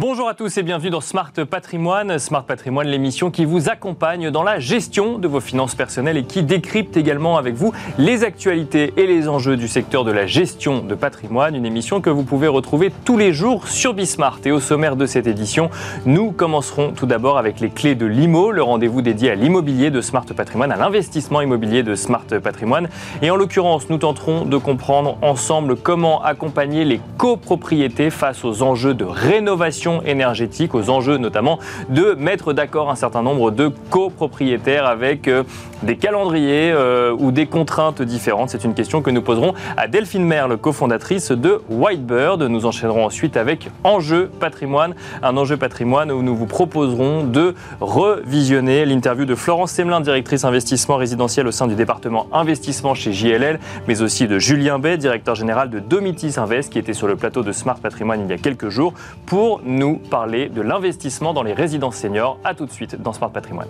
Bonjour à tous et bienvenue dans Smart Patrimoine. Smart Patrimoine, l'émission qui vous accompagne dans la gestion de vos finances personnelles et qui décrypte également avec vous les actualités et les enjeux du secteur de la gestion de patrimoine. Une émission que vous pouvez retrouver tous les jours sur Bismart. Et au sommaire de cette édition, nous commencerons tout d'abord avec les clés de l'IMO, le rendez-vous dédié à l'immobilier de Smart Patrimoine, à l'investissement immobilier de Smart Patrimoine. Et en l'occurrence, nous tenterons de comprendre ensemble comment accompagner les copropriétés face aux enjeux de rénovation énergétique, aux enjeux notamment de mettre d'accord un certain nombre de copropriétaires avec euh, des calendriers euh, ou des contraintes différentes. C'est une question que nous poserons à Delphine Merle, cofondatrice de Whitebird. Nous enchaînerons ensuite avec Enjeu patrimoine, un enjeu patrimoine où nous vous proposerons de revisionner l'interview de Florence Semelin, directrice investissement résidentiel au sein du département investissement chez JLL, mais aussi de Julien Bay, directeur général de Domitis Invest, qui était sur le plateau de Smart Patrimoine il y a quelques jours, pour nous parler de l'investissement dans les résidences seniors. A tout de suite dans Smart Patrimoine.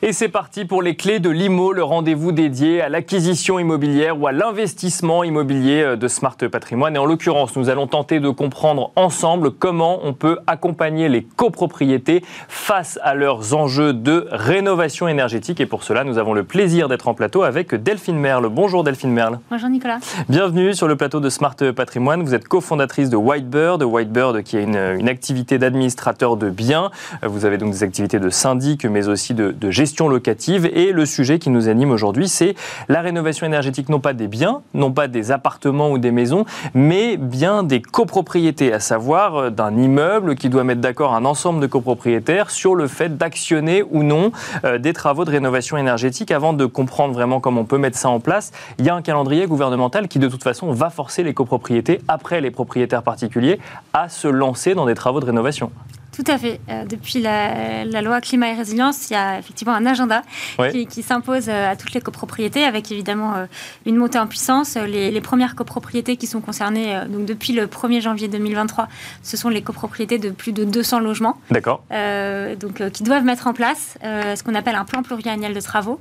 Et c'est parti pour les clés de l'IMO, le rendez-vous dédié à l'acquisition immobilière ou à l'investissement immobilier euh, de Smart Patrimoine. Et en l'occurrence, nous allons tenter de comprendre ensemble comment on peut accompagner les copropriétés face à leurs enjeux de rénovation énergétique. Et pour cela, nous avons le plaisir d'être en plateau avec Delphine Merle. Bonjour Delphine Merle. Bonjour Nicolas. Bienvenue sur le plateau de Smart Patrimoine. Vous êtes cofondatrice de Whitebird. Whitebird qui est une, activité d'administrateur de biens. Vous avez donc des activités de syndic, mais aussi de, de gestion locative. Et le sujet qui nous anime aujourd'hui, c'est la rénovation énergétique, non pas des biens, non pas des appartements ou des maisons, mais bien des copropriétés, à savoir euh, d'un immeuble qui doit mettre d'accord un ensemble de copropriétaires sur le fait d'actionner ou non euh, des travaux de rénovation énergétique. Avant de comprendre vraiment comment on peut mettre ça en place, il y a un calendrier gouvernemental qui de toute façon va forcer les copropriétés, après les propriétaires particuliers, à se lancer dans des travaux de rénovation. Tout à fait. Euh, depuis la, loi climat et résilience, il y a effectivement un agenda qui, s'impose euh, à toutes les copropriétés, avec évidemment euh, une montée en puissance. Les, premières copropriétés qui sont concernées, donc depuis le 1er janvier 2023, ce sont les copropriétés de plus de 200 logements. D'accord. donc, qui doivent mettre en place ce qu'on appelle un plan pluriannuel de travaux,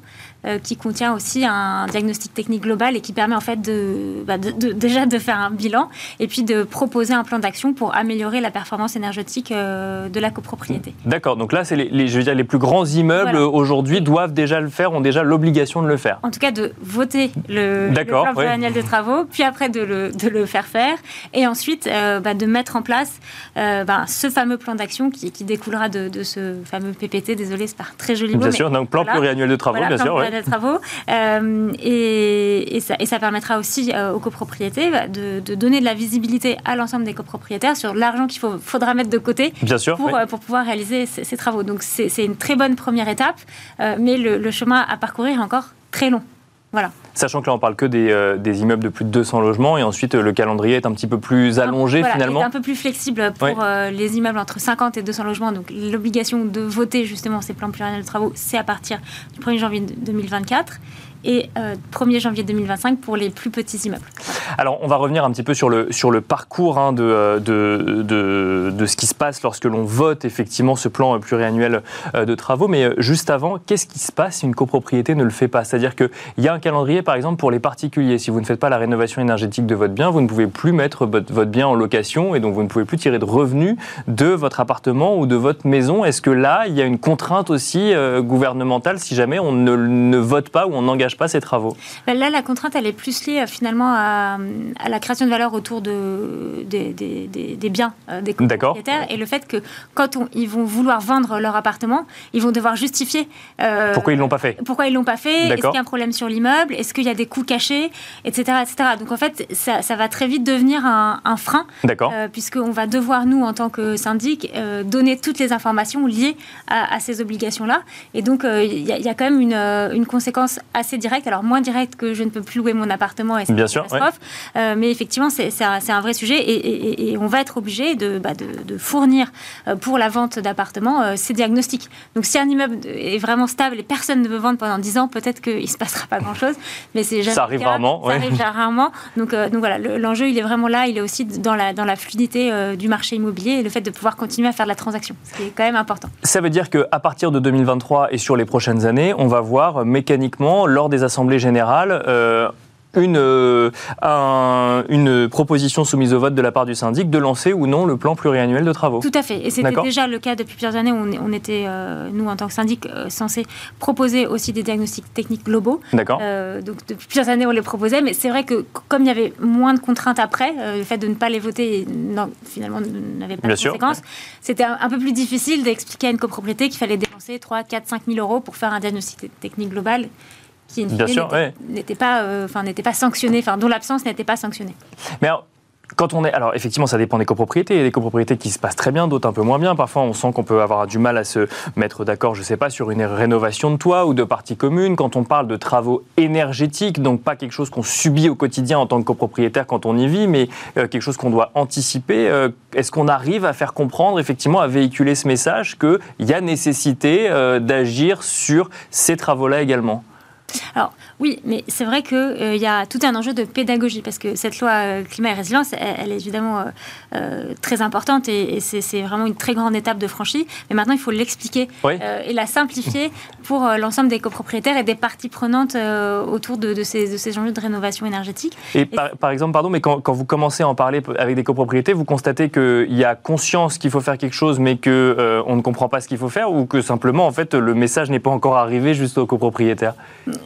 qui contient aussi un diagnostic technique global et qui permet en fait de, bah, déjà de faire un bilan et puis de proposer un plan d'action pour améliorer la performance énergétique de la copropriété. D'accord, donc là, c'est les, je veux dire, les plus grands immeubles aujourd'hui doivent déjà le faire, ont déjà l'obligation de le faire. En tout cas, de voter le, le plan pluriannuel de travaux, puis après de le, de le faire faire, et ensuite euh, bah, de mettre en place euh, bah, ce fameux plan d'action qui, qui, découlera de, de, ce fameux PPT. Désolé, c'est pas très joli mot. Bien sûr, donc plan pluriannuel de travaux, bien sûr. De travaux, euh, et, et, ça, et, ça, permettra aussi aux copropriétés bah, de, de, donner de la visibilité à l'ensemble des copropriétaires sur l'argent qu'il faudra mettre de côté. Bien sûr pour, euh, pour pouvoir réaliser ces, travaux. Donc c'est une très bonne première étape, euh, mais le, chemin à parcourir est encore très long. Voilà. Sachant que là, on parle que des, euh, des, immeubles de plus de 200 logements et ensuite le calendrier est un petit peu plus allongé voilà, finalement. est un peu plus flexible pour les immeubles entre 50 et 200 logements. Donc l'obligation de voter justement ces plans pluriannuels de travaux, c'est à partir du 1er janvier 2024 et 1er euh, janvier 2025 pour les plus petits immeubles. Alors, on va revenir un petit peu sur le, sur le parcours hein, de, de, de, de, ce qui se passe lorsque l'on vote effectivement ce plan pluriannuel euh, de travaux. Mais euh, juste avant, qu'est-ce qui se passe si une copropriété ne le fait pas? C'est-à-dire qu'il y a un calendrier, par exemple, pour les particuliers. Si vous ne faites pas la rénovation énergétique de votre bien, vous ne pouvez plus mettre votre, bien en location et donc vous ne pouvez plus tirer de revenus de votre appartement ou de votre maison. Est-ce que là, il y a une contrainte aussi gouvernementale si jamais on ne, ne vote pas ou on n'engage pas ces travaux? Ben Là, la contrainte, elle est plus liée euh, finalement à, la création de valeur autour de, des, des, biens euh, des propriétaires et le fait que quand ils vont vouloir vendre leur appartement, ils vont devoir justifier. Euh, pourquoi ils ne l'ont pas fait? Pourquoi ils l'ont pas fait? Est-ce qu'il y a un problème sur Est-ce qu'il y a des coûts cachés Etc. etc. Donc en fait, ça, ça va très vite devenir un, un frein. D'accord. Puisqu'on va devoir, nous, en tant que syndic, donner toutes les informations liées à, ces obligations-là. Et donc, il y, y, a quand même une, une conséquence assez direct, alors moins direct que je ne peux plus louer mon appartement et c'est une catastrophe. Euh, mais effectivement, c'est un, un, vrai sujet et, on va être obligé de, bah, de, fournir euh, pour la vente d'appartements euh, ces diagnostics. Donc si un immeuble est vraiment stable et personne ne veut vendre pendant 10 ans, peut-être qu'il ne se passera pas grand-chose. Mais c'est Ça arrive rarement. Ça arrive rarement. Donc, donc voilà, l'enjeu, il est vraiment là. Il est aussi dans la, dans la fluidité du marché immobilier et le fait de pouvoir continuer à faire de la transaction. Ce qui est quand même important. Ça veut dire qu'à partir de 2023 et sur les prochaines années, on va voir mécaniquement, lors des assemblées générales, euh, une, une proposition soumise au vote de la part du syndic de lancer ou non le plan pluriannuel de travaux. Tout à fait. Et c'était déjà le cas depuis plusieurs années. On, on était, nous, en tant que syndic, censés proposer aussi des diagnostics techniques globaux. D'accord. donc depuis plusieurs années, on les proposait. Mais c'est vrai que comme il y avait moins de contraintes après, le fait de ne pas les voter, non, finalement, n'avait pas de conséquences, c'était un, peu plus difficile d'expliquer à une copropriété qu'il fallait dépenser 3, 4, 5 000 euros pour faire un diagnostic technique global qui n'était pas, euh, enfin n'était pas sanctionné, enfin dont l'absence n'était pas sanctionnée. Mais alors, quand on est, alors effectivement, ça dépend des copropriétés. Il y a des copropriétés qui se passent très bien, d'autres un peu moins bien. Parfois, on sent qu'on peut avoir du mal à se mettre d'accord, je ne sais pas, sur une rénovation de toit ou de parties communes. Quand on parle de travaux énergétiques, donc pas quelque chose qu'on subit au quotidien en tant que copropriétaire quand on y vit, mais euh, quelque chose qu'on doit anticiper. Euh, est-ce qu'on arrive à faire comprendre, effectivement, à véhiculer ce message qu'il y a nécessité euh, d'agir sur ces travaux-là également? Alors oui, mais c'est vrai qu'il euh, y a tout un enjeu de pédagogie parce que cette loi euh, climat et résilience, elle, est évidemment euh, très importante et, c'est vraiment une très grande étape de franchie. Mais maintenant, il faut l'expliquer et la simplifier pour l'ensemble des copropriétaires et des parties prenantes autour de, ces, de, ces, enjeux de rénovation énergétique. Et, par, exemple, pardon, mais quand, vous commencez à en parler avec des copropriétés, vous constatez qu'il y a conscience qu'il faut faire quelque chose, mais qu'on on ne comprend pas ce qu'il faut faire, ou que simplement, en fait, le message n'est pas encore arrivé juste aux copropriétaires?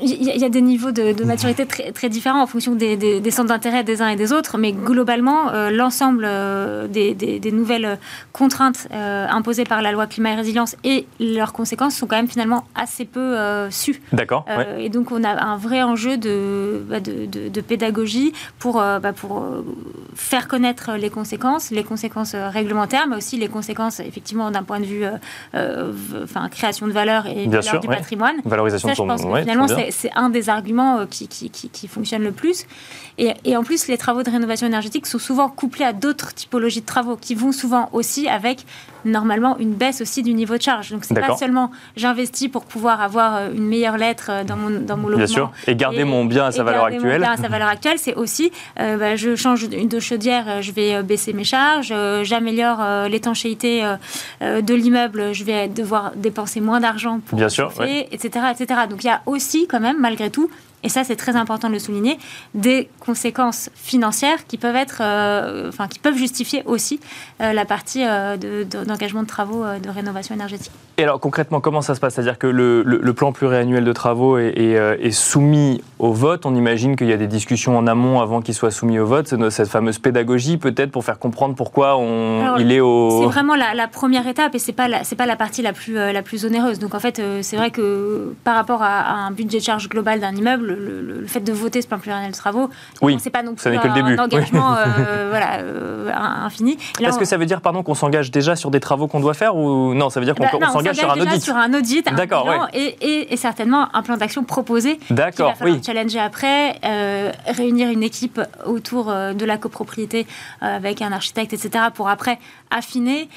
Il y, a des niveaux de, maturité très, très, différents en fonction des, centres d'intérêt des uns et des autres, mais globalement, euh, l'ensemble euh, des, nouvelles contraintes euh, imposées par la loi climat et résilience et leurs conséquences sont quand même finalement assez peu sues. D'accord. Et donc, on a un vrai enjeu de, bah, de, pédagogie pour, bah, pour faire connaître les conséquences, les conséquences réglementaires, mais aussi les conséquences, effectivement, d'un point de vue enfin, création de valeur et Bien du patrimoine. Valorisation de son... finalement, c'est un des arguments euh, qui, qui, qui, fonctionne le plus. Et, et, en plus, les travaux de rénovation énergétique sont souvent couplés à d'autres typologies de travaux qui vont souvent aussi avec normalement une baisse aussi du niveau de charge. Donc c'est pas seulement j'investis pour pouvoir avoir euh, une meilleure lettre euh, dans mon, dans mon logement. Bien sûr, et garder mon bien à sa valeur actuelle. Mon bien à sa valeur actuelle, c'est aussi bah, je change de chaudière, je vais baisser mes charges, j'améliore l'étanchéité de l'immeuble, je vais devoir dépenser moins d'argent pour bien sûr, etc., etc. Donc il y a aussi quand même malgré tout tout et ça c'est très important de le souligner, des conséquences financières qui peuvent être, euh, enfin qui peuvent justifier aussi euh, la partie euh, d'engagement de, travaux de rénovation énergétique. Et alors concrètement, comment ça se passe? C'est-à-dire que le, le, plan pluriannuel de travaux est, est, soumis au vote. On imagine qu'il y a des discussions en amont avant qu'il soit soumis au vote. C'est cette fameuse pédagogie peut-être pour faire comprendre pourquoi on, il est au. C'est vraiment la, première étape et c'est pas c'est pas la partie la plus la plus onéreuse. Donc en fait, c'est vrai que par rapport à, à un budget de charge global d'un immeuble le, fait de voter ce plan pluriannuel de travaux, oui, c'est pas non plus un, engagement euh, voilà, euh, infini. Est-ce que ça veut dire pardon, qu'on s'engage déjà sur des travaux qu'on doit faire ou non Ça veut dire qu'on ben, s'engage sur un audit sur un audit, un et, et, certainement un plan d'action proposé. D'accord, oui. Challenger après, euh, réunir une équipe autour de la copropriété avec un architecte, etc. pour après affiner,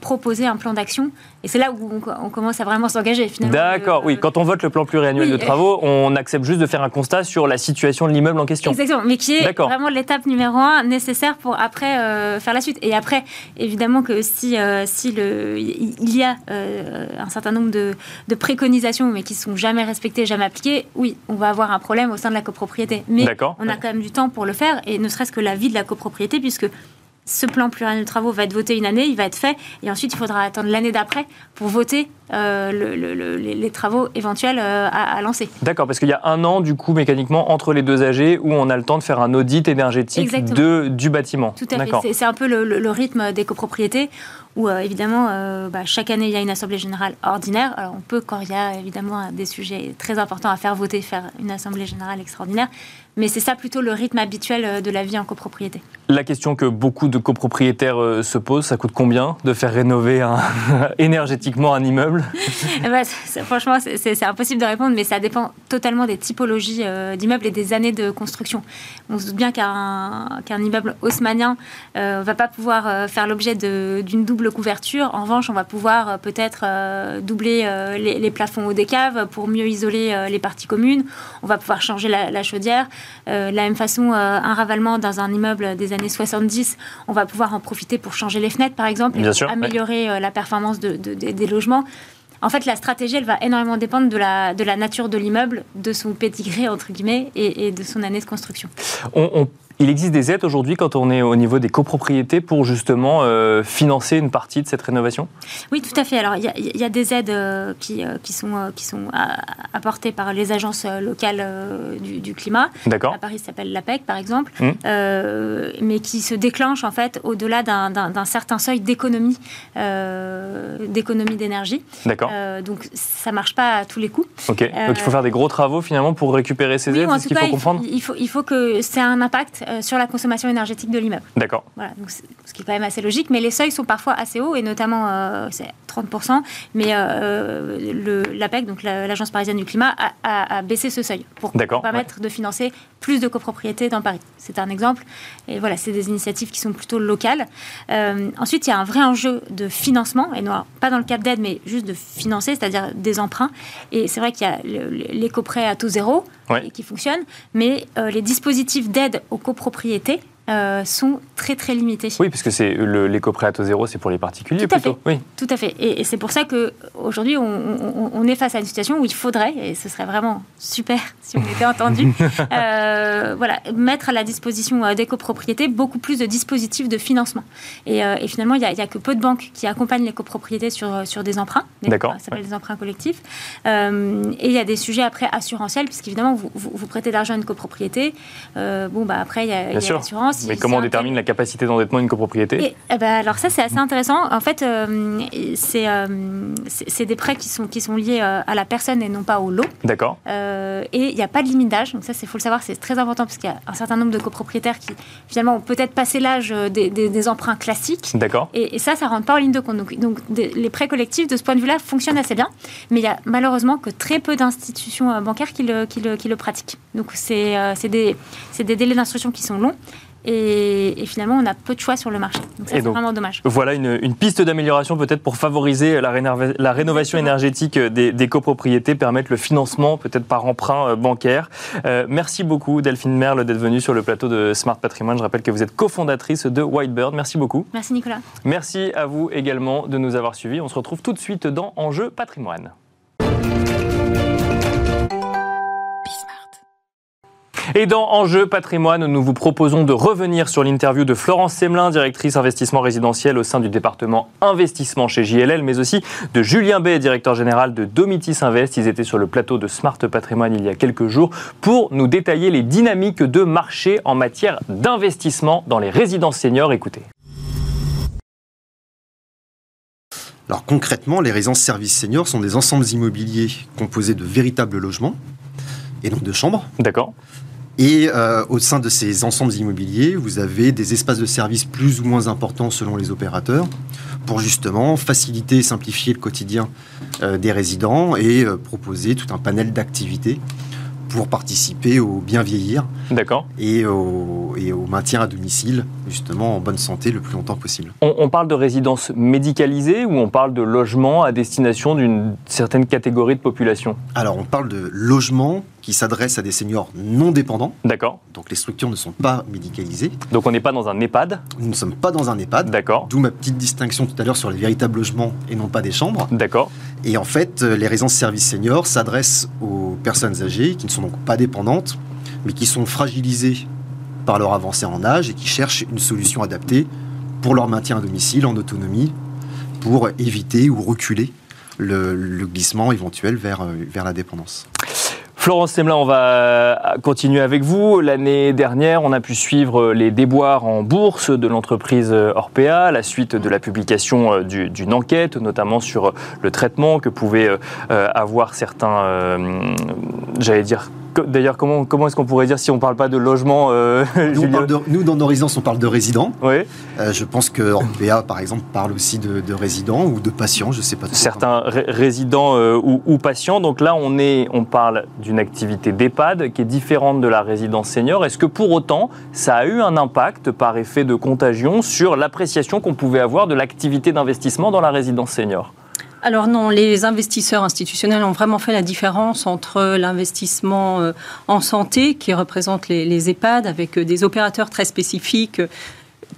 proposer un plan d'action. Et c'est là où on, commence à vraiment s'engager finalement. D'accord, oui. Quand on vote le plan pluriannuel de travaux, on accepte juste de faire un constat sur la situation de l'immeuble en question. Exactement, mais qui est vraiment l'étape numéro un nécessaire pour après euh, faire la suite. Et après, évidemment que si, euh, si le, il y a euh, un certain nombre de, de, préconisations, mais qui sont jamais respectées, jamais appliquées, oui, on va avoir un problème au sein de la copropriété. Mais on a quand même du temps pour le faire, et ne serait-ce que la vie de la copropriété, puisque ce plan pluriannuel de travaux va être voté une année, il va être fait, et ensuite il faudra attendre l'année d'après pour voter euh, les, travaux éventuels euh, à, lancer. D'accord, parce qu'il y a un an, du coup, mécaniquement, entre les deux AG, où on a le temps de faire un audit énergétique de, du bâtiment. Tout à fait, c'est un peu le, rythme des copropriétés, où euh, évidemment, bah, chaque année, il y a une assemblée générale ordinaire. Alors on peut, quand il y a évidemment des sujets très importants à faire voter, faire une assemblée générale extraordinaire, mais c'est ça plutôt le rythme habituel de la vie en copropriété. La question que beaucoup de copropriétaires se posent, ça coûte combien de faire rénover énergétiquement un immeuble? Eh ben, franchement, c'est impossible de répondre, mais ça dépend totalement des typologies euh, d'immeubles et des années de construction. On se doute bien qu'un immeuble haussmanien ne euh, va pas pouvoir euh, faire l'objet d'une double couverture. En revanche, on va pouvoir peut-être doubler les, plafonds haut des caves pour mieux isoler les parties communes. On va pouvoir changer la, chaudière. De la même façon, un ravalement dans un immeuble des années 70, on va pouvoir en profiter pour changer les fenêtres, par exemple, et améliorer la performance des logements. En fait, la stratégie, elle va énormément dépendre de la, de la nature de l'immeuble, de son pédigré, entre guillemets, et, de son année de construction. on il existe des aides aujourd'hui quand on est au niveau des copropriétés pour justement euh, financer une partie de cette rénovation? Oui, tout à fait. Alors, il y, a des aides euh, qui, euh, qui, sont, qui sont apportées par les agences locales du, climat. D'accord. À Paris, ça s'appelle l'APEC, par exemple, mmh. mais qui se déclenchent en fait au-delà d'un certain seuil d'économie d'économie d'énergie. D'accord. donc, ça marche pas à tous les coups. Ok. donc, il faut faire des gros travaux finalement pour récupérer ces aides, c'est ce qu'il faut comprendre? il faut, il faut que c'est un impact euh, sur la consommation énergétique de l'immeuble. D'accord. Voilà, donc ce qui est quand même assez logique, mais les seuils sont parfois assez hauts, et notamment, euh, c'est 30%, mais euh, l'APEC, donc l'Agence parisienne du climat, a, baissé ce seuil pour permettre de financer plus de copropriétés dans Paris. C'est un exemple, et voilà, c'est des initiatives qui sont plutôt locales. ensuite, il y a un vrai enjeu de financement, et non, pas dans le cadre d'aide, mais juste de financer, c'est-à-dire des emprunts. Et c'est vrai qu'il y a l'éco-prêt à taux zéro, qui fonctionne, mais les dispositifs d'aide aux copropriétés propriété euh, sont très très limités. Oui, parce que c'est l'éco-prêt à taux zéro, c'est pour les particuliers tout à Fait. Oui. Tout à fait. Et, c'est pour ça qu'aujourd'hui, on, on, est face à une situation où il faudrait, et ce serait vraiment super si on était entendu, euh, voilà, mettre à la disposition euh, des copropriétés beaucoup plus de dispositifs de financement. Et, finalement, il n'y a, que peu de banques qui accompagnent les copropriétés sur, sur des emprunts. D'accord. Ça s'appelle des emprunts collectifs. et il y a des sujets après assurantiels, puisqu'évidemment, vous, vous, prêtez d'argent à une copropriété. bon, bah, après, il y a l'assurance mais comment on détermine la capacité d'endettement d'une copropriété eh ben, Alors ça, c'est assez intéressant. En fait, euh, euh, c'est des prêts qui sont, qui sont liés euh, à la personne et non pas au lot. D'accord. et il n'y a pas de limite d'âge. Donc ça, il faut le savoir, c'est très important parce qu'il y a un certain nombre de copropriétaires qui, finalement, ont peut-être passé l'âge des, emprunts classiques. D'accord. Et, ça, ça ne rentre pas en ligne de compte. Donc, les prêts collectifs, de ce point de vue-là, fonctionnent assez bien. Mais il y a malheureusement que très peu d'institutions bancaires qui le, qui le, qui le pratiquent. Donc c'est des, des délais d'instruction qui sont longs. Et, finalement, on a peu de choix sur le marché. Donc ça, c'est vraiment dommage. Voilà une, piste d'amélioration peut-être pour favoriser la, la rénovation énergétique des, copropriétés, permettre le financement peut-être par emprunt euh, bancaire. Euh, merci beaucoup Delphine Merle d'être venue sur le plateau de Smart Patrimoine. Je rappelle que vous êtes cofondatrice de Whitebird. Merci beaucoup. Merci Nicolas. Merci à vous également de nous avoir suivis. On se retrouve tout de suite dans Enjeu Patrimoine. Et dans Enjeu patrimoine, nous vous proposons de revenir sur l'interview de Florence Semelin, directrice investissement résidentiel au sein du département investissement chez JLL, mais aussi de Julien Bay, directeur général de Domitis Invest. Ils étaient sur le plateau de Smart Patrimoine il y a quelques jours pour nous détailler les dynamiques de marché en matière d'investissement dans les résidences seniors. Écoutez. Alors concrètement, les résidences services seniors sont des ensembles immobiliers composés de véritables logements et non de chambres. D'accord. Et euh, au sein de ces ensembles immobiliers, vous avez des espaces de service plus ou moins importants selon les opérateurs pour justement faciliter et simplifier le quotidien euh, des résidents et euh, proposer tout un panel d'activités pour participer au bien vieillir D'accord. Et, au, et au maintien à domicile, justement en bonne santé le plus longtemps possible. On, on parle de résidence médicalisée ou on parle de logement à destination d'une certaine catégorie de population? Alors on parle de logement qui s'adresse à des seniors non dépendants. D'accord. Donc les structures ne sont pas médicalisées. Donc on n'est pas dans un EHPAD? Nous ne sommes pas dans un EHPAD. D'accord. D'où ma petite distinction tout à l'heure sur les véritables logements et non pas des chambres. D'accord. Et en fait, les résidences services seniors s'adressent aux personnes âgées qui ne sont donc pas dépendantes, mais qui sont fragilisées par leur avancée en âge et qui cherchent une solution adaptée pour leur maintien à domicile en autonomie, pour éviter ou reculer le, glissement éventuel vers, vers la dépendance. Florence Semelin, on va continuer avec vous. L'année dernière, on a pu suivre les déboires en bourse de l'entreprise Orpea, la suite de la publication euh, d'une enquête, notamment sur le traitement que pouvaient euh, avoir certains, euh, j'allais dire, D'ailleurs, comment, comment est-ce qu'on pourrait dire si on ne parle pas de logement euh, nous, dans nos résidences, on parle de résidents. Oui. Euh, je pense que Orpea, par exemple, parle aussi de, résidents ou de patients, je ne sais pas. Certains résidents euh, ou, patients. Donc là, on, est, on parle d'une activité d'EHPAD qui est différente de la résidence senior. Est-ce que pour autant, ça a eu un impact par effet de contagion sur l'appréciation qu'on pouvait avoir de l'activité d'investissement dans la résidence senior? Alors non, les investisseurs institutionnels ont vraiment fait la différence entre l'investissement euh, en santé, qui représente les, EHPAD, avec euh, des opérateurs très spécifiques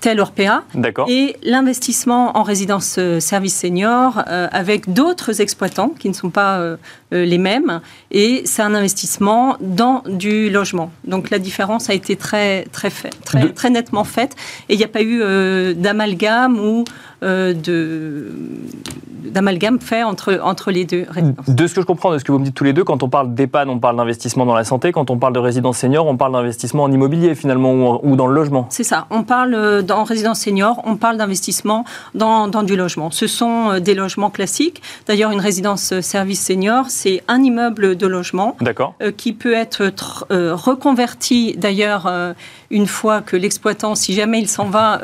tel Orpea. Et l'investissement en résidence euh, service senior euh, avec d'autres exploitants qui ne sont pas euh, euh, les mêmes. Et c'est un investissement dans du logement. Donc la différence a été très, très, fait, très, nettement faite. Et il n'y a pas eu euh, d'amalgame ou euh, de d'amalgame fait entre, entre les deux résidences. De ce que je comprends de ce que vous me dites tous les deux, quand on parle d'EHPAD, on parle d'investissement dans la santé. Quand on parle de résidence senior, on parle d'investissement en immobilier finalement ou, en- ou dans le logement. C'est ça. On parle euh, dans résidence senior, on parle d'investissement dans, dans du logement. Ce sont euh, des logements classiques. D'ailleurs, une résidence euh, service senior, c'est un immeuble de logement D'accord. qui peut être tr- reconverti d'ailleurs une fois que l'exploitant, si jamais il s'en va,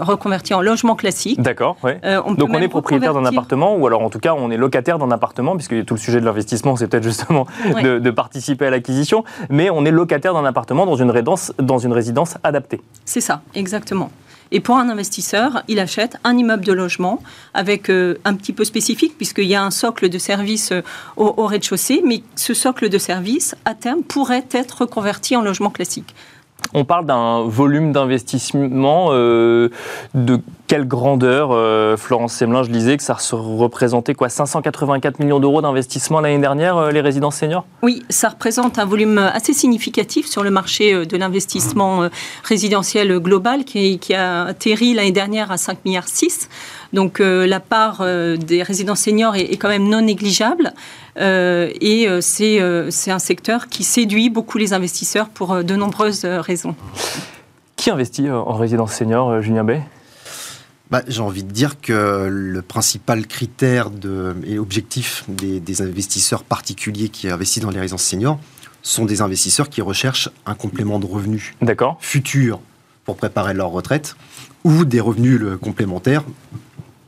reconverti en logement classique. D'accord, oui. On peut Donc on est propriétaire d'un appartement, ou alors en tout cas on est locataire d'un appartement, puisque tout le sujet de l'investissement c'est peut-être justement Ouais. de, de participer à l'acquisition, mais on est locataire d'un appartement dans une, résidence, dans une résidence adaptée. C'est ça, exactement. Et pour un investisseur, il achète un immeuble de logement avec euh, un petit peu spécifique, puisqu'il y a un socle de service euh, au, au rez-de-chaussée, mais ce socle de service, à terme, pourrait être reconverti en logement classique. On parle d'un volume d'investissement euh, de quelle grandeur euh, Florence Semelin, je lisais que ça se représentait quoi 584 millions d'euros d'investissement l'année dernière, euh, les résidences seniors? Oui, ça représente un volume assez significatif sur le marché de l'investissement résidentiel global qui, a atterri l'année dernière à 5,6 milliards. Donc la part des résidences seniors est quand même non négligeable. Euh, et euh, c'est euh, c'est un secteur qui séduit beaucoup les investisseurs pour de nombreuses raisons. Qui investit en résidence senior, Julien Bay Bah, J'ai envie de dire que le principal critère de, et objectif des, des investisseurs particuliers qui investissent dans les résidences seniors sont des investisseurs qui recherchent un complément de revenus futur pour préparer leur retraite ou des revenus complémentaires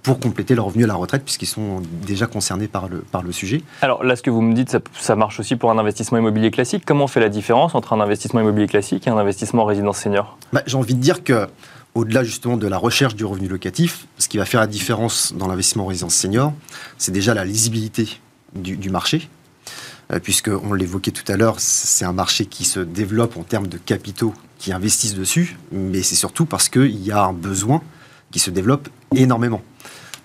pour compléter leur revenu à la retraite puisqu'ils sont déjà concernés par le, par le sujet. Alors là, ce que vous me dites, ça, ça marche aussi pour un investissement immobilier classique. Comment on fait la différence entre un investissement immobilier classique et un investissement en résidence senior? Bah, J'ai envie de dire que au-delà justement de la recherche du revenu locatif, ce qui va faire la différence dans l'investissement en résidence senior, c'est déjà la lisibilité du, du marché. Euh, puisque on l'évoquait tout à l'heure, c'est un marché qui se développe en termes de capitaux qui investissent dessus, mais c'est surtout parce qu'il y a un besoin qui se développe énormément.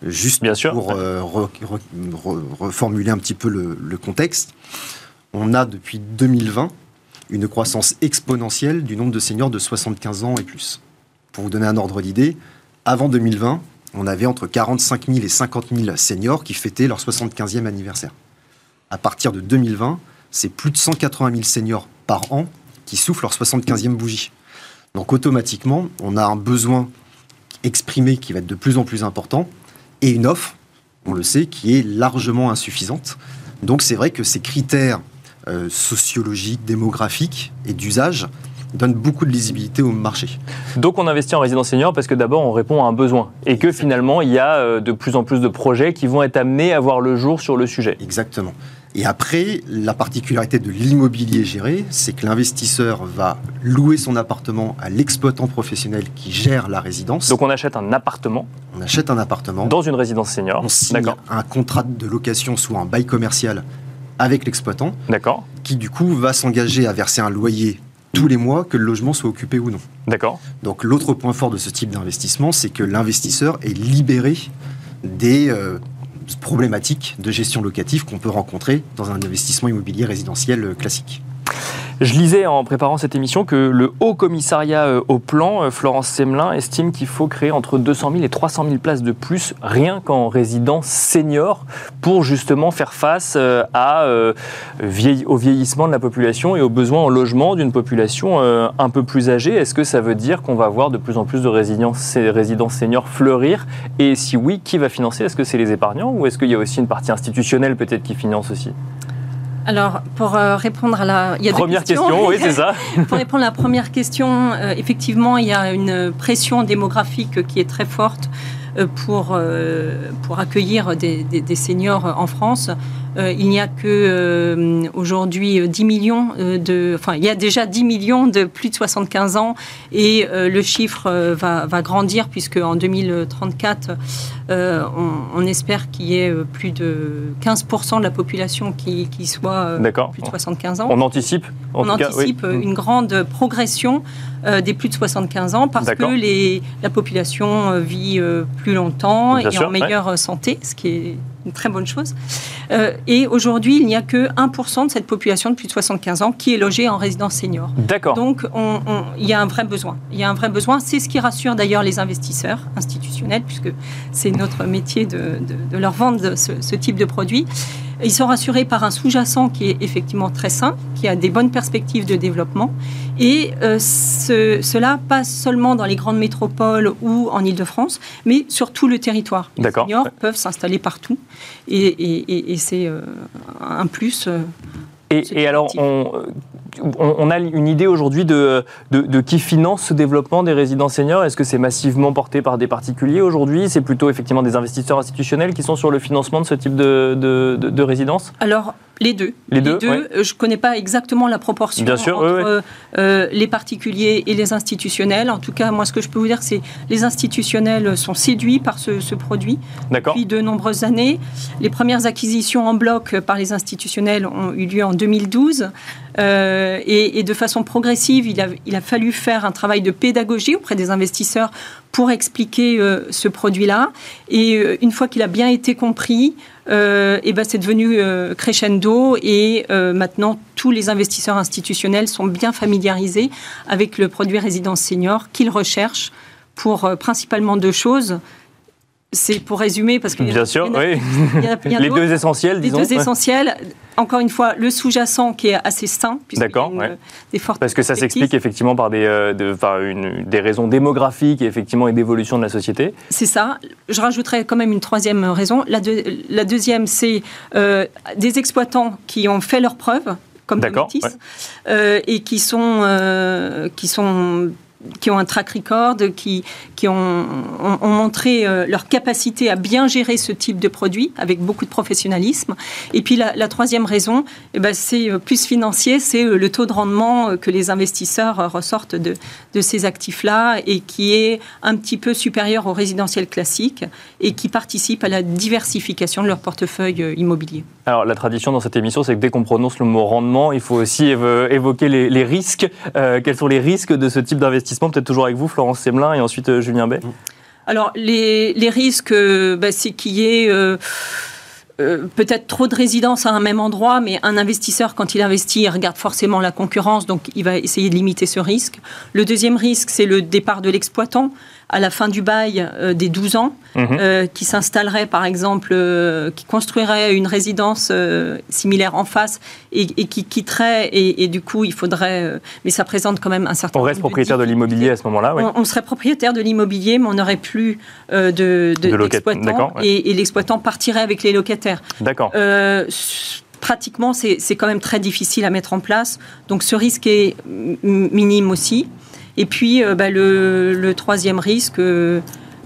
Juste Bien sûr. pour euh, re- re- re- reformuler un petit peu le, le contexte, on a depuis 2020 une croissance exponentielle du nombre de seniors de 75 ans et plus. Pour vous donner un ordre d'idée, avant 2020, on avait entre 45 000 et 50 000 seniors qui fêtaient leur 75e anniversaire. À partir de 2020, c'est plus de 180 000 seniors par an qui soufflent leur 75e bougie. Donc automatiquement, on a un besoin exprimé qui va être de plus en plus important et une offre, on le sait, qui est largement insuffisante. Donc c'est vrai que ces critères euh, sociologiques, démographiques et d'usage donnent beaucoup de lisibilité au marché. Donc on investit en résidence senior parce que d'abord on répond à un besoin et que finalement il y a euh, de plus en plus de projets qui vont être amenés à voir le jour sur le sujet. Exactement. Et après, la particularité de l'immobilier géré, c'est que l'investisseur va louer son appartement à l'exploitant professionnel qui gère la résidence. Donc on achète un appartement on achète un appartement, dans une résidence senior. on signe un contrat de location, soit un bail commercial avec l'exploitant, D'accord. qui du coup va s'engager à verser un loyer tous les mois, que le logement soit occupé ou non. D'accord. Donc l'autre point fort de ce type d'investissement, c'est que l'investisseur est libéré des euh, problématiques de gestion locative qu'on peut rencontrer dans un investissement immobilier résidentiel classique. Je lisais en préparant cette émission que le Haut Commissariat euh, au Plan, euh, Florence Semelin, estime qu'il faut créer entre 200 000 et 300 000 places de plus, rien qu'en résidence senior, pour justement faire face euh, au vieillissement de la population et aux besoins en logement d'une population un peu plus âgée. Est-ce que ça veut dire qu'on va voir de plus en plus de résidences, ces résidences seniors fleurir? Et si oui, qui va financer? Est-ce que c'est les épargnants ou est-ce qu'il y a aussi une partie institutionnelle peut-être qui finance aussi? Alors, pour euh, répondre à la... Il y a deux Première questions. question, oui, c'est ça. Pour répondre à la première question, euh, effectivement, il y a une pression démographique qui est très forte euh, pour, euh, pour accueillir des, des- des seniors en France. Il n'y a que aujourd'hui 10 millions de, enfin, il y a déjà 10 millions de plus de 75 ans et le chiffre va, va, grandir puisque en 2034, on, espère qu'il y ait plus de 15% de la population qui, qui soit plus de 75 ans. On anticipe On anticipe une grande progression des plus de 75 ans parce que les, la population vit plus longtemps et en meilleure santé, ce qui est une très bonne chose. Euh, et aujourd'hui, il n'y a que 1% de cette population de plus de 75 ans qui est logée en résidence senior. D'accord. Donc, il y a un vrai besoin. Il y a un vrai besoin. C'est ce qui rassure d'ailleurs les investisseurs institutionnels, puisque c'est notre métier de, leur vendre ce, type de produit. Ils sont rassurés par un sous-jacent qui est effectivement très sain, qui a des bonnes perspectives de développement. Et euh, cela passe seulement dans les grandes métropoles ou en Ile-de-France, mais sur tout le territoire. Les seniors peuvent s'installer partout. Et, c'est euh, un plus. Et, alors, on, on, a une idée aujourd'hui de, de, qui finance ce développement des résidences seniors. Est-ce que c'est massivement porté par des particuliers aujourd'hui? C'est plutôt effectivement des investisseurs institutionnels qui sont sur le financement de ce type de, de résidences? Alors, les deux. Les, deux, Je ne connais pas exactement la proportion entre euh, les particuliers et les institutionnels. En tout cas, moi, ce que je peux vous dire, c'est les institutionnels sont séduits par ce, produit depuis de nombreuses années. Les premières acquisitions en bloc par les institutionnels ont eu lieu en 2012. Euh, et, de façon progressive, il a, il a fallu faire un travail de pédagogie auprès des investisseurs pour expliquer euh, ce produit-là. Et euh, une fois qu'il a bien été compris, euh, et ben c'est devenu crescendo et maintenant tous les investisseurs institutionnels sont bien familiarisés avec le produit résidence senior qu'ils recherchent pour principalement deux choses c'est pour résumer parce que bien sûr, oui. les deux essentiels, disons. Les deux essentiels. Encore une fois, le sous-jacent qui est assez sain, d'accord, des fortes parce que ça s'explique effectivement par des, euh, des raisons démographiques et effectivement et d'évolution de la société. C'est ça. Je rajouterais quand même une troisième raison. La, la deuxième, c'est euh, des exploitants qui ont fait leurs preuves comme Métis, euh, et qui sont, euh, qui sont qui ont un track record, qui, qui ont, ont, montré euh, leur capacité à bien gérer ce type de produit avec beaucoup de professionnalisme. Et puis la, troisième raison, eh ben, c'est euh, plus financier, c'est euh, le taux de rendement que les investisseurs ressortent de, de ces actifs-là et qui est un petit peu supérieur au résidentiel classique et qui participe à la diversification de leur portefeuille immobilier. Alors la tradition dans cette émission, c'est que dès qu'on prononce le mot rendement, il faut aussi évoquer les, risques. quels sont les risques de ce type d'investissement? Peut-être toujours avec vous, Florence Semelin, et ensuite Julien Bay. Alors les, risques, euh, bah, c'est qu'il y ait... Euh, euh, peut-être trop de résidences à un même endroit, mais un investisseur, quand il investit, il regarde forcément la concurrence, donc il va essayer de limiter ce risque. Le deuxième risque, c'est le départ de l'exploitant à la fin du bail euh, des 12 ans, mhm. euh, qui s'installerait par exemple, euh, qui construirait une résidence similaire en face et, qui quitterait, et, du coup il faudrait, mais ça présente quand même un certain. On reste propriétaire de l'immobilier à ce moment-là, oui. on, serait propriétaire de l'immobilier, mais on n'aurait plus de, de, et, l'exploitant partirait avec les locataires. D'accord pratiquement, c'est quand même très difficile à mettre en place. Donc ce risque est minime aussi. Et puis, euh, bah, le, troisième risque, euh,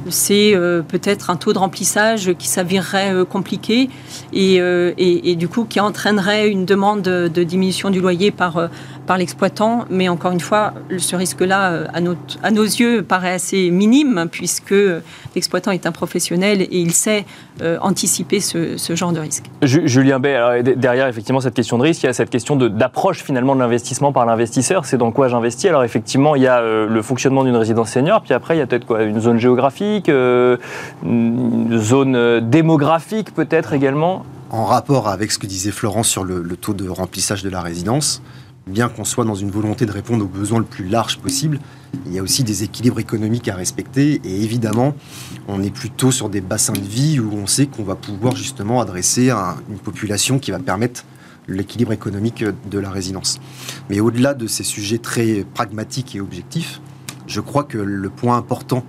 c'est euh, peut-être un taux de remplissage qui s'avérerait compliqué et, du coup qui entraînerait une demande de diminution du loyer par, par l'exploitant. Mais encore une fois, ce risque-là, euh, à, à, nos yeux, paraît assez minime puisque l'exploitant est un professionnel et il sait euh, anticiper ce, genre de risque. Julien Bay, derrière effectivement cette question de risque, il y a cette question d'approche finalement de l'investissement par l'investisseur. C'est dans quoi j'investis Alors effectivement, il y a euh, le fonctionnement d'une résidence senior, puis après il y a peut-être quoi Une zone géographique, une zone démographique peut-être également en rapport avec ce que disait Florence sur le, le, taux de remplissage de la résidence, bien qu'on soit dans une volonté de répondre aux besoins le plus large possible, il y a aussi des équilibres économiques à respecter. Et évidemment, on est plutôt sur des bassins de vie où on sait qu'on va pouvoir justement adresser une population qui va permettre l'équilibre économique de la résidence. Mais au-delà de ces sujets très pragmatiques et objectifs, je crois que le point important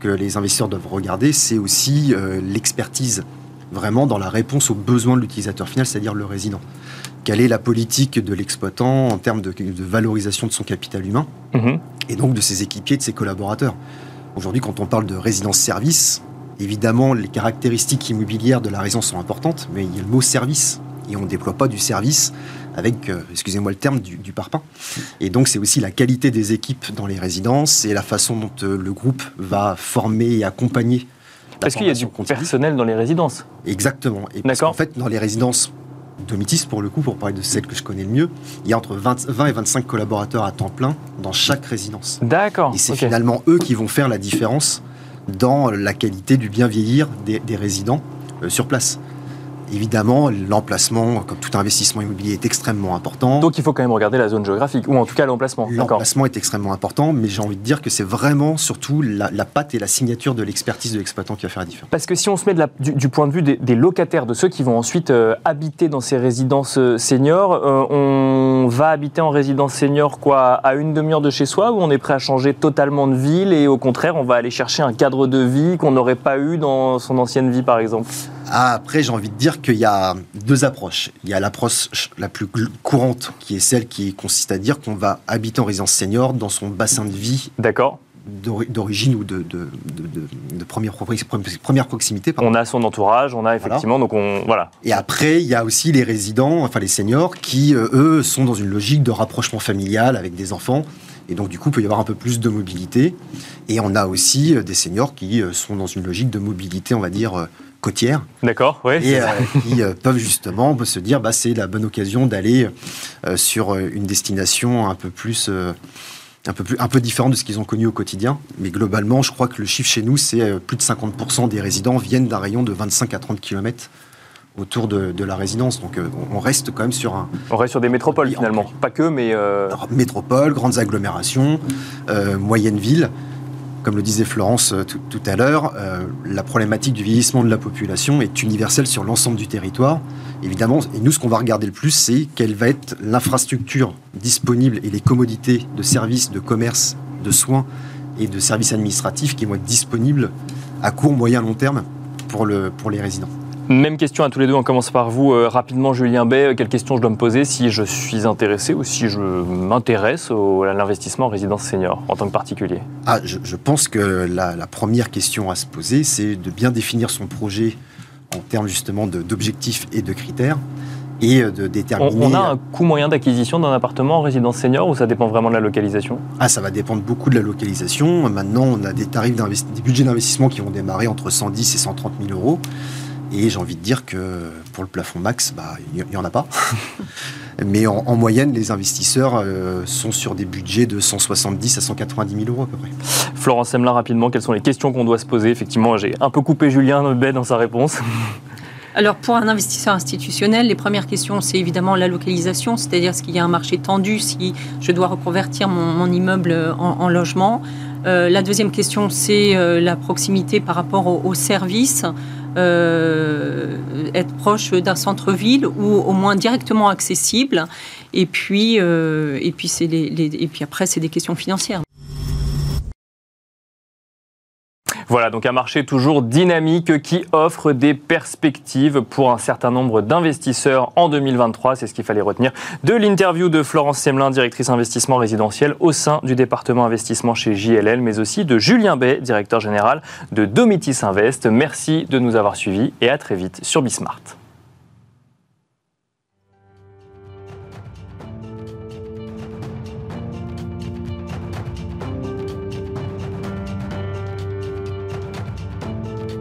que les investisseurs doivent regarder, c'est aussi euh, l'expertise vraiment dans la réponse aux besoins de l'utilisateur final, c'est-à-dire le résident quelle est la politique de l'exploitant en termes de, valorisation de son capital humain mhm. et donc de ses équipiers, de ses collaborateurs. Aujourd'hui, quand on parle de résidence-service, évidemment, les caractéristiques immobilières de la résidence sont importantes, mais il y a le mot service et on ne déploie pas du service avec, euh, excusez-moi le terme, du, du parpaing. Et donc c'est aussi la qualité des équipes dans les résidences et la façon dont euh, le groupe va former et accompagner. la Parce qu'il y a du continue. personnel dans les résidences. Exactement. Et parce qu'en fait, dans les résidences Domitis, pour le coup, pour parler de celle que je connais le mieux, il y a entre 20, 20 et 25 collaborateurs à temps plein dans chaque résidence. D'accord. Et c'est finalement eux qui vont faire la différence dans la qualité du bien vieillir des, des résidents euh, sur place. Évidemment, l'emplacement, comme tout investissement immobilier, est extrêmement important. Donc il faut quand même regarder la zone géographique, ou en tout cas l'emplacement. L'emplacement est extrêmement important, mais j'ai envie de dire que c'est vraiment surtout la, la patte et la signature de l'expertise de l'exploitant qui va faire la différence. Parce que si on se met de la- du, du point de vue des, des locataires, de ceux qui vont ensuite euh, habiter dans ces résidences euh, seniors, euh, on va habiter en résidence senior quoi à une demi-heure de chez soi ou on est prêt à changer totalement de ville et au contraire on va aller chercher un cadre de vie qu'on n'aurait pas eu dans son ancienne vie par exemple? Ah, après, j'ai envie de dire qu'il y a deux approches. Il y a l'approche la plus courante, qui est celle qui consiste à dire qu'on va habiter en résidence senior dans son bassin de vie D'accord d'ori- d'origine ou de, de, de- de- de première, proximité. pardon. On a son entourage, on a effectivement, donc on. Voilà. Et après, il y a aussi les résidents, enfin les seniors, qui, euh, eux, sont dans une logique de rapprochement familial avec des enfants. Et donc, du coup, il peut y avoir un peu plus de mobilité. Et on a aussi euh, des seniors qui euh, sont dans une logique de mobilité, on va dire, euh, côtière. D'accord, oui. et euh, qui euh, peuvent justement se dire bah, c'est la bonne occasion d'aller euh, sur une destination un peu plus un peu plus un peu différente de ce qu'ils ont connu au quotidien mais globalement je crois que le chiffre chez nous c'est plus de 50% des résidents viennent d'un rayon de 25 à 30 km autour de, de la résidence donc on reste quand même sur un On reste sur des métropoles finalement. Pas que, mais. euh, métropole grandes agglomérations euh, moyennes villes comme le disait Florence euh, tout, à l'heure, euh, la problématique du vieillissement de la population est universelle sur l'ensemble du territoire. Évidemment, et nous, ce qu'on va regarder le plus, c'est quelle va être l'infrastructure disponible et les commodités de services, de commerce, de soins et de services administratifs qui vont être disponibles à court, moyen, long terme pour les résidents. Même question à tous les deux, on commence par vous euh, rapidement, Julien Bay. Quelle question je dois me poser si je suis intéressé ou si je m'intéresse à l'investissement en résidence senior en tant que particulier? Ah, je, je pense que la, la première question à se poser, c'est de bien définir son projet en termes justement d'objectifs et de critères et euh, de on, déterminer. on a un coût moyen d'acquisition d'un appartement en résidence senior ou ça dépend vraiment de la localisation? Ah, ça va dépendre beaucoup de la localisation. Maintenant, on a des tarifs des budgets d'investissement qui vont démarrer entre 110 et 130 000 euros. Et j'ai envie de dire que pour le plafond max, bah, il n'y en a pas. Mais en, en moyenne, les investisseurs euh, sont sur des budgets de 170 à 190 000 euros à peu près. Florence Semelin, rapidement, quelles sont les questions qu'on doit se poser Effectivement, j'ai un peu coupé Julien Bay dans sa réponse. Alors pour un investisseur institutionnel, les premières questions, c'est évidemment la localisation, c'est-à-dire est-ce qu'il y a un marché tendu, si je dois reconvertir mon, mon immeuble en, en logement. Euh, la deuxième question, c'est euh, la proximité par rapport au, au service. Euh, être proche d'un centre-ville ou au moins directement accessible. Et puis, euh, et puis, les- les- et puis après, c'est des questions financières. Voilà, donc un marché toujours dynamique qui offre des perspectives pour un certain nombre d'investisseurs en 2023. C'est ce qu'il fallait retenir de l'interview de Florence Semelin, directrice investissement résidentiel au sein du département investissement chez JLL, mais aussi de Julien Bay, directeur général de Domitis Invest. Merci de nous avoir suivis et à très vite sur Bismart.